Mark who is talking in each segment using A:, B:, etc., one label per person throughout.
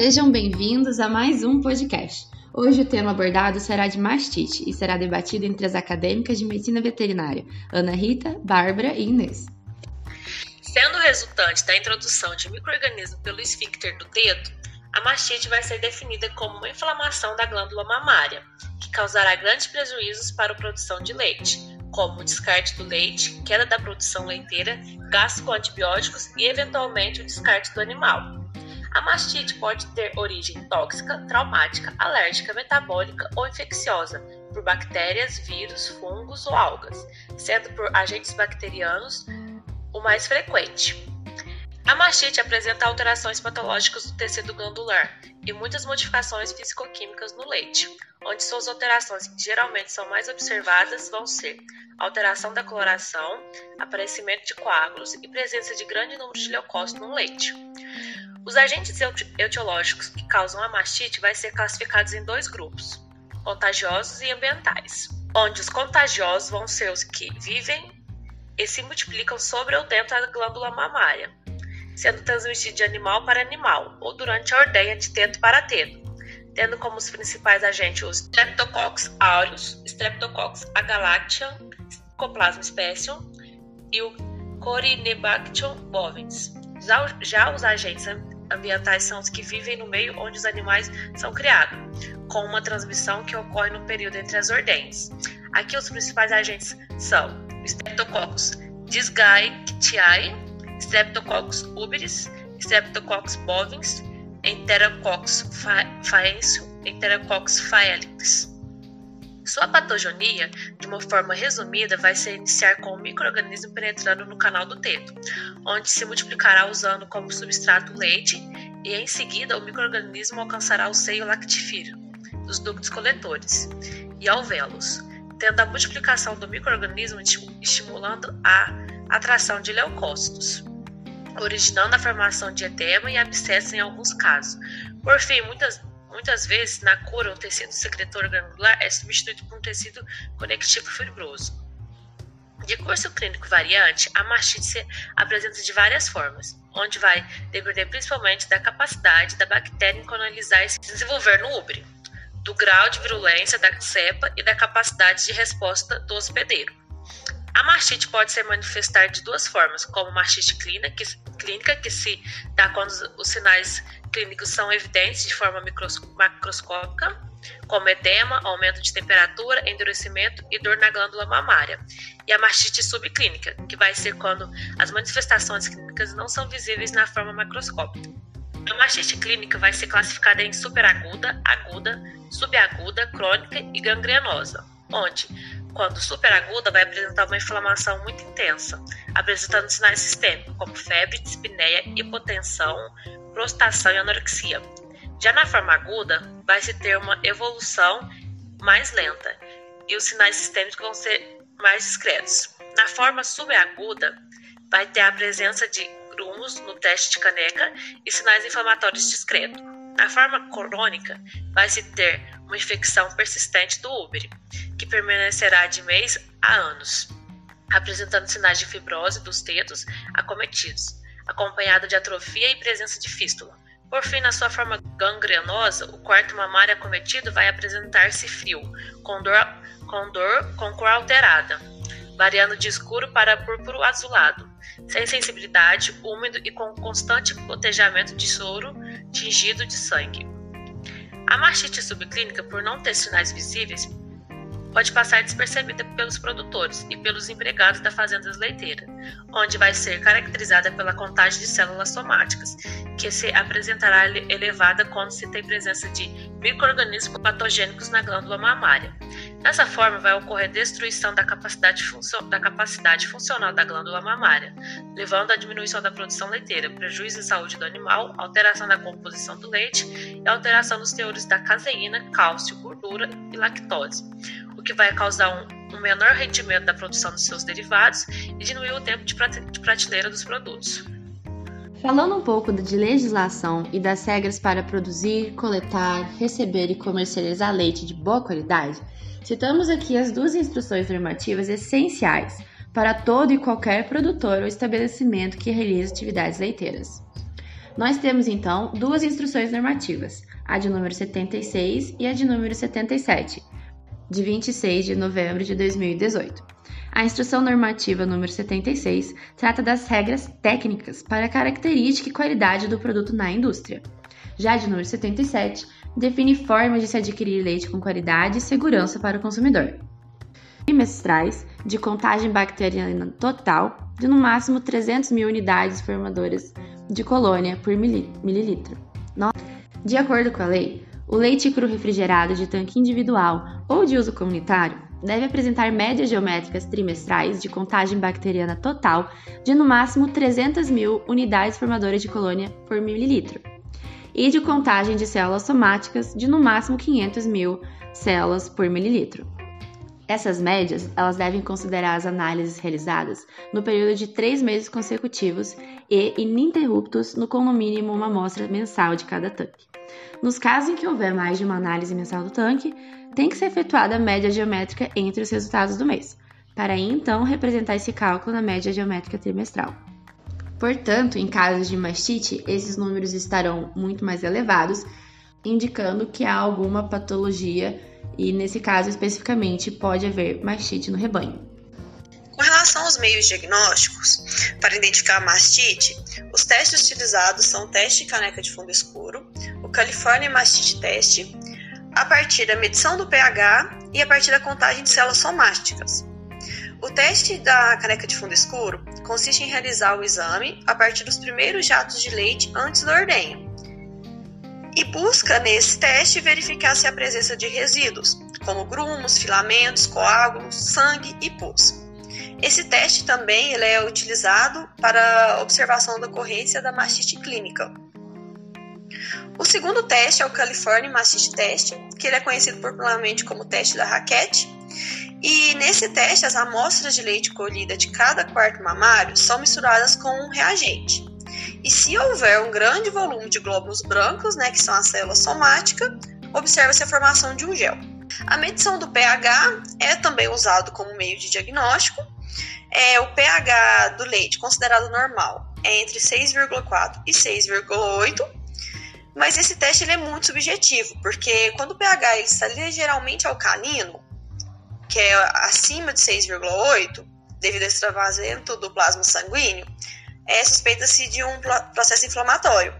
A: Sejam bem-vindos a mais um podcast. Hoje o tema abordado será de mastite e será debatido entre as acadêmicas de medicina veterinária Ana Rita, Bárbara e Inês.
B: Sendo resultante da introdução de microorganismo pelo esfíncter do dedo, a mastite vai ser definida como uma inflamação da glândula mamária, que causará grandes prejuízos para a produção de leite, como o descarte do leite, queda da produção leiteira, gasto com antibióticos e, eventualmente, o descarte do animal. A mastite pode ter origem tóxica, traumática, alérgica, metabólica ou infecciosa por bactérias, vírus, fungos ou algas, sendo por agentes bacterianos o mais frequente. A mastite apresenta alterações patológicas do tecido glandular e muitas modificações fisicoquímicas no leite, onde suas alterações que geralmente são mais observadas vão ser alteração da coloração, aparecimento de coágulos e presença de grande número de leucócitos no leite. Os agentes etiológicos que causam a mastite vai ser classificados em dois grupos, contagiosos e ambientais, onde os contagiosos vão ser os que vivem e se multiplicam sobre ou dentro da glândula mamária, sendo transmitido de animal para animal ou durante a ordenha de teto para teto, tendo como os principais agentes os Streptococcus aureus, Streptococcus agalactium, Mycoplasma specium e o Corynebacterium bovins. Já os agentes ambientais são os que vivem no meio onde os animais são criados, com uma transmissão que ocorre no período entre as ordenhas. Aqui os principais agentes são Streptococcus dysgaectiae, Streptococcus uberis, Streptococcus bovins, Enterococcus faencio, Enterococcus faelicus. Sua patogenia, de uma forma resumida, vai se iniciar com o microorganismo penetrando no canal do teto, onde se multiplicará usando como substrato leite e em seguida o microorganismo alcançará o seio lactífero dos ductos coletores e alvéolos, tendo a multiplicação do microorganismo estimulando a atração de leucócitos, originando a formação de edema e abscessos em alguns casos. Por fim, muitas Muitas vezes, na cura, o tecido secretor granular é substituído por um tecido conectivo fibroso. De curso clínico variante, a mastite se apresenta de várias formas, onde vai depender principalmente da capacidade da bactéria em colonizar e se desenvolver no úbrio, do grau de virulência da cepa e da capacidade de resposta do hospedeiro. A mastite pode se manifestar de duas formas, como mastite clínica, que se dá quando os sinais clínicos são evidentes de forma macroscópica, como edema, aumento de temperatura, endurecimento e dor na glândula mamária, e a mastite subclínica, que vai ser quando as manifestações clínicas não são visíveis na forma macroscópica. A mastite clínica vai ser classificada em superaguda, aguda, subaguda, crônica e gangrenosa, onde, quando superaguda, vai apresentar uma inflamação muito intensa, apresentando sinais sistêmicos como febre, dispneia, hipotensão, prostração e anorexia. Já na forma aguda, vai se ter uma evolução mais lenta e os sinais sistêmicos vão ser mais discretos. Na forma subaguda, vai ter a presença de grumos no teste de caneca e sinais inflamatórios discretos. Na forma crônica, vai se ter uma infecção persistente do úbere, que permanecerá de mês a anos, apresentando sinais de fibrose dos dedos acometidos acompanhado de atrofia e presença de fístula. Por fim, na sua forma gangrenosa, o quarto mamário acometido vai apresentar-se frio, com dor, com dor com cor alterada, variando de escuro para púrpuro azulado, sem sensibilidade, úmido e com constante gotejamento de soro tingido de sangue. A mastite subclínica, por não ter sinais visíveis, pode passar despercebida pelos produtores e pelos empregados da fazenda leiteira, onde vai ser caracterizada pela contagem de células somáticas, que se apresentará elevada quando se tem presença de microorganismos patogênicos na glândula mamária. Dessa forma, vai ocorrer destruição da capacidade, da capacidade funcional da glândula mamária, levando à diminuição da produção leiteira, prejuízo à saúde do animal, alteração da composição do leite e alteração dos teores da caseína, cálcio, gordura e lactose o que vai causar um, um menor rendimento da produção dos seus derivados e diminuir o tempo de prateleira dos produtos.
A: Falando um pouco de legislação e das regras para produzir, coletar, receber e comercializar leite de boa qualidade, citamos aqui as duas instruções normativas essenciais para todo e qualquer produtor ou estabelecimento que realize atividades leiteiras. Nós temos então duas instruções normativas, a de número 76 e a de número 77, de 26 de novembro de 2018. A instrução normativa número 76 trata das regras técnicas para a característica e qualidade do produto na indústria. Já de número 77 define formas de se adquirir leite com qualidade e segurança para o consumidor. Trimestrais de contagem bacteriana total de no máximo 300 mil unidades formadoras de colônia por mililitro. De acordo com a lei, o leite cru refrigerado de tanque individual ou de uso comunitário deve apresentar médias geométricas trimestrais de contagem bacteriana total de no máximo 300 mil unidades formadoras de colônia por mililitro e de contagem de células somáticas de no máximo 500 mil células por mililitro. Essas médias elas devem considerar as análises realizadas no período de três meses consecutivos e ininterruptos no com no mínimo uma amostra mensal de cada tanque. Nos casos em que houver mais de uma análise mensal do tanque, tem que ser efetuada a média geométrica entre os resultados do mês, para aí então representar esse cálculo na média geométrica trimestral. Portanto, em casos de mastite, esses números estarão muito mais elevados, indicando que há alguma patologia e, nesse caso especificamente, pode haver mastite no rebanho.
C: Com relação aos meios diagnósticos para identificar a mastite, os testes utilizados são o teste de caneca de fundo escuro, o California Mastite Test, a partir da medição do pH e a partir da contagem de células somáticas. O teste da caneca de fundo escuro consiste em realizar o exame a partir dos primeiros jatos de leite antes do ordenho e busca nesse teste verificar se há presença de resíduos, como grumos, filamentos, coágulos, sangue e pus. Esse teste também ele é utilizado para observação da ocorrência da mastite clínica. O segundo teste é o California Mastite Test, que ele é conhecido popularmente como teste da raquete. E nesse teste, as amostras de leite colhida de cada quarto mamário são misturadas com um reagente. E se houver um grande volume de glóbulos brancos, né, que são as células somáticas, observa-se a formação de um gel. A medição do pH é também usado como meio de diagnóstico. É, o pH do leite considerado normal é entre 6,4 e 6,8, mas esse teste ele é muito subjetivo, porque quando o pH está ligeiramente alcalino, que é acima de 6,8, devido ao extravasento do plasma sanguíneo, é, suspeita-se de um processo inflamatório.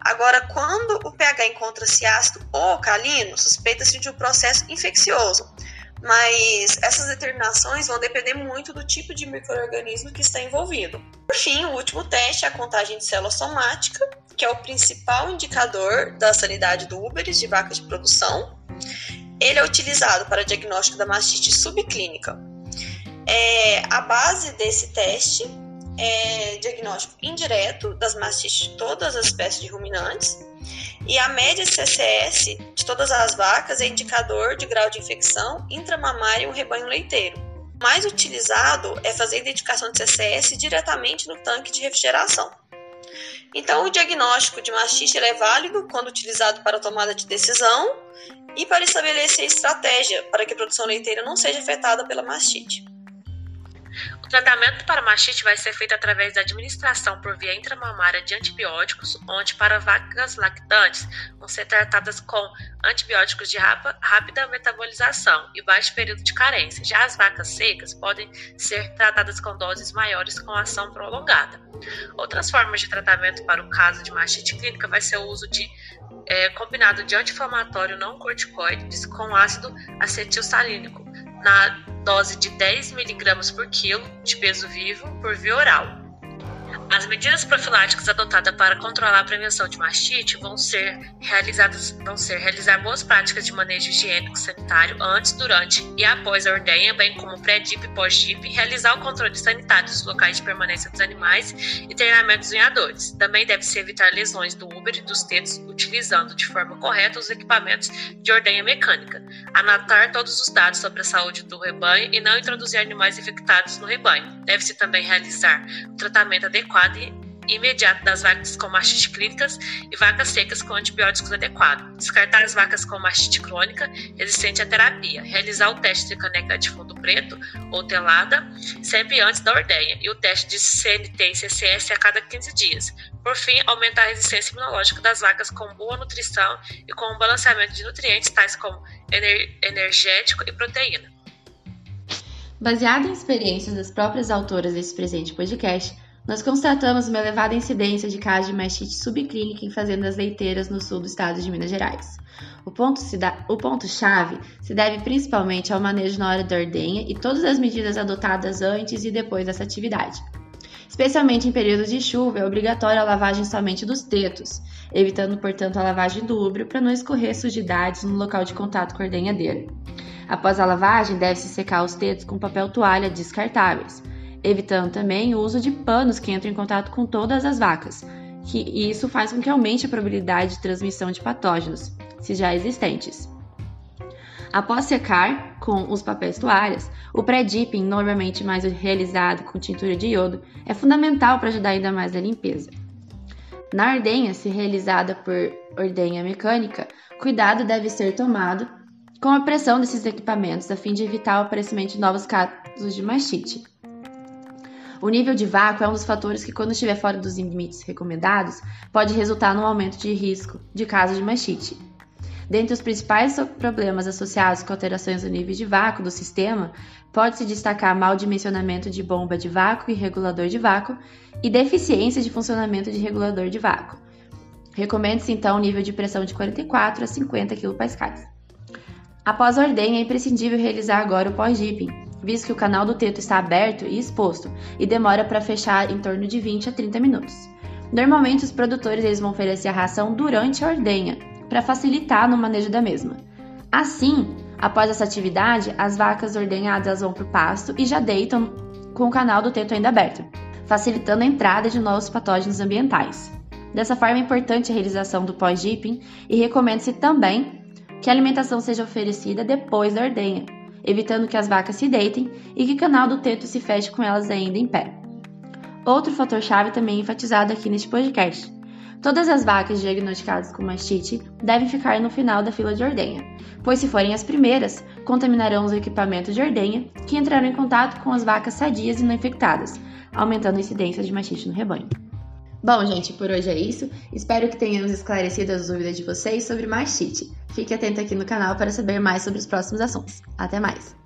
C: Agora, quando o pH encontra-se ácido ou alcalino, suspeita-se de um processo infeccioso. Mas essas determinações vão depender muito do tipo de microorganismo que está envolvido. Por fim, o último teste é a contagem de célula somática, que é o principal indicador da sanidade do úberes de vacas de produção. Ele é utilizado para diagnóstico da mastite subclínica. É, a base desse teste é diagnóstico indireto das mastites de todas as espécies de ruminantes. E a média CCS de todas as vacas é indicador de grau de infecção intramamária em um rebanho leiteiro. O mais utilizado é fazer a identificação de CCS diretamente no tanque de refrigeração. Então, o diagnóstico de mastite é válido quando utilizado para tomada de decisão e para estabelecer estratégia para que a produção leiteira não seja afetada pela mastite.
B: O tratamento para mastite vai ser feito através da administração por via intramamária de antibióticos, onde para vacas lactantes vão ser tratadas com antibióticos de rápida metabolização e baixo período de carência. Já as vacas secas podem ser tratadas com doses maiores com ação prolongada. Outras formas de tratamento para o caso de mastite clínica vai ser o uso de é, combinado de anti-inflamatório não corticoides com ácido acetilsalínico na dose de 10 mg por quilo de peso vivo por via oral. As medidas profiláticas adotadas para controlar a prevenção de mastite vão ser realizadas, vão ser realizar boas práticas de manejo higiênico sanitário antes, durante e após a ordenha, bem como pré-dip e pós-dip, realizar o controle sanitário dos locais de permanência dos animais e treinamento dos unhadores. Também deve-se evitar lesões do úbero e dos tetos utilizando de forma correta os equipamentos de ordenha mecânica, anotar todos os dados sobre a saúde do rebanho e não introduzir animais infectados no rebanho. Deve-se também realizar o tratamento adequado imediato das vacas com mastite clínicas e vacas secas com antibióticos adequados. Descartar as vacas com mastite crônica resistente à terapia. Realizar o teste de caneca de fundo preto ou telada sempre antes da ordenha e o teste de CNT e CCS a cada 15 dias. Por fim, aumentar a resistência imunológica das vacas com boa nutrição e com um balanceamento de nutrientes tais como ener energético e proteína.
A: Baseado em experiências das próprias autoras desse presente podcast, nós constatamos uma elevada incidência de casos de mastite subclínica em fazendas leiteiras no sul do estado de Minas Gerais. O ponto-chave ponto se deve principalmente ao manejo na hora da ordenha e todas as medidas adotadas antes e depois dessa atividade. Especialmente em períodos de chuva, é obrigatória a lavagem somente dos tetos, evitando, portanto, a lavagem do para não escorrer sujidades no local de contato com a ordenhadeira. Após a lavagem, deve-se secar os tetos com papel toalha descartáveis, evitando também o uso de panos que entram em contato com todas as vacas, que isso faz com que aumente a probabilidade de transmissão de patógenos, se já existentes. Após secar com os papéis toalhas, o pré-dipping, normalmente mais realizado com tintura de iodo, é fundamental para ajudar ainda mais na limpeza. Na ordenha, se realizada por ordenha mecânica, cuidado deve ser tomado com a pressão desses equipamentos a fim de evitar o aparecimento de novos casos de mastite. O nível de vácuo é um dos fatores que, quando estiver fora dos limites recomendados, pode resultar no aumento de risco de casos de mastite. Dentre os principais problemas associados com alterações do nível de vácuo do sistema, pode-se destacar mau dimensionamento de bomba de vácuo e regulador de vácuo e deficiência de funcionamento de regulador de vácuo. Recomenda-se então um nível de pressão de 44 a 50 kPa. Após a ordenha, é imprescindível realizar agora o pós-dipping, visto que o canal do teto está aberto e exposto e demora para fechar em torno de 20 a 30 minutos. Normalmente, os produtores eles vão oferecer a ração durante a ordenha, para facilitar no manejo da mesma. Assim, após essa atividade, as vacas ordenhadas vão para o pasto e já deitam com o canal do teto ainda aberto, facilitando a entrada de novos patógenos ambientais. Dessa forma, é importante a realização do pós-dipping e recomenda-se também que a alimentação seja oferecida depois da ordenha, evitando que as vacas se deitem e que o canal do teto se feche com elas ainda em pé. Outro fator-chave também enfatizado aqui neste podcast. Todas as vacas diagnosticadas com mastite devem ficar no final da fila de ordenha, pois se forem as primeiras, contaminarão os equipamentos de ordenha que entrarão em contato com as vacas sadias e não infectadas, aumentando a incidência de mastite no rebanho. Bom, gente, por hoje é isso. Espero que tenhamos esclarecido as dúvidas de vocês sobre mastite. Fique atento aqui no canal para saber mais sobre os próximos assuntos. Até mais!